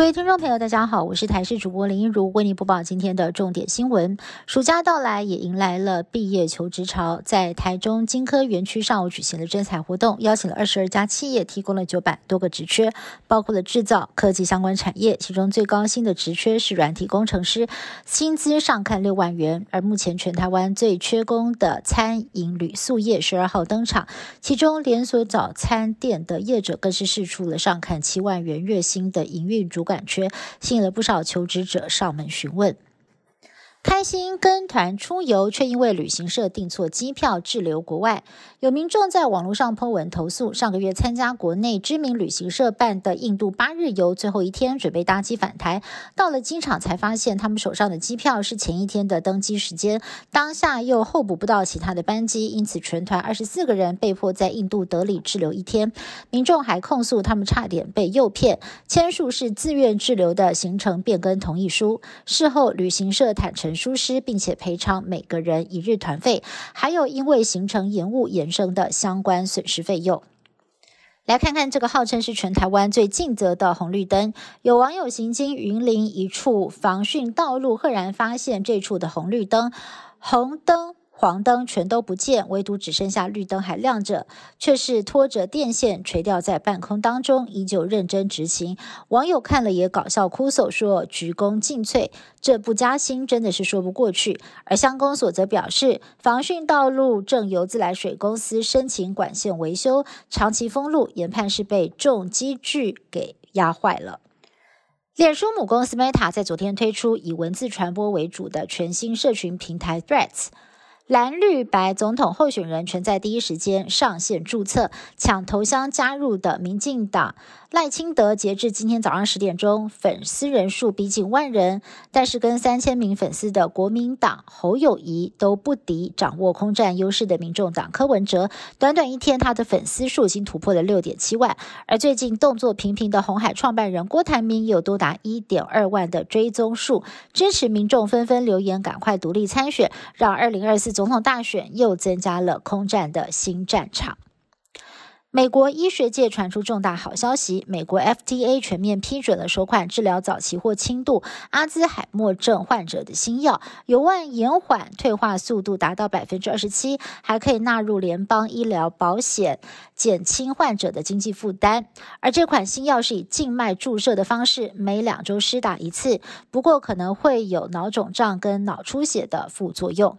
各位听众朋友，大家好，我是台视主播林一如，为您播报今天的重点新闻。暑假到来，也迎来了毕业求职潮。在台中金科园区上午举行了征才活动，邀请了二十二家企业，提供了九百多个职缺，包括了制造、科技相关产业。其中最高薪的职缺是软体工程师，薪资上看六万元。而目前全台湾最缺工的餐饮旅宿业十二号登场，其中连锁早餐店的业者更是试出了上看七万元月薪的营运主。短缺，吸引了不少求职者上门询问。开心跟团出游，却因为旅行社订错机票滞留国外。有民众在网络上 po 文投诉，上个月参加国内知名旅行社办的印度八日游，最后一天准备搭机返台，到了机场才发现他们手上的机票是前一天的登机时间，当下又候补不到其他的班机，因此全团二十四个人被迫在印度德里滞留一天。民众还控诉他们差点被诱骗，签署是自愿滞留的行程变更同意书。事后旅行社坦诚。疏失，并且赔偿每个人一日团费，还有因为行程延误衍生的相关损失费用。来看看这个号称是全台湾最尽责的红绿灯，有网友行经云林一处防汛道路，赫然发现这处的红绿灯，红灯。黄灯全都不见，唯独只剩下绿灯还亮着，却是拖着电线垂吊在半空当中，依旧认真执勤。网友看了也搞笑哭诉，说鞠躬尽瘁，这不加薪真的是说不过去。而乡公所则表示，防汛道路正由自来水公司申请管线维修，长期封路，研判是被重机具给压坏了。脸书母公司 Meta 在昨天推出以文字传播为主的全新社群平台 Threads。蓝绿白总统候选人全在第一时间上线注册抢头香加入的民进党赖清德，截至今天早上十点钟，粉丝人数逼近万人，但是跟三千名粉丝的国民党侯友谊都不敌掌握空战优势的民众党柯文哲。短短一天，他的粉丝数已经突破了六点七万，而最近动作频频的红海创办人郭台铭有多达一点二万的追踪数，支持民众纷纷留言赶快独立参选，让二零二四。总统大选又增加了空战的新战场。美国医学界传出重大好消息，美国 FDA 全面批准了首款治疗早期或轻度阿兹海默症患者的新药，有望延缓退化速度达到百分之二十七，还可以纳入联邦医疗保险，减轻患者的经济负担。而这款新药是以静脉注射的方式，每两周施打一次，不过可能会有脑肿胀跟脑出血的副作用。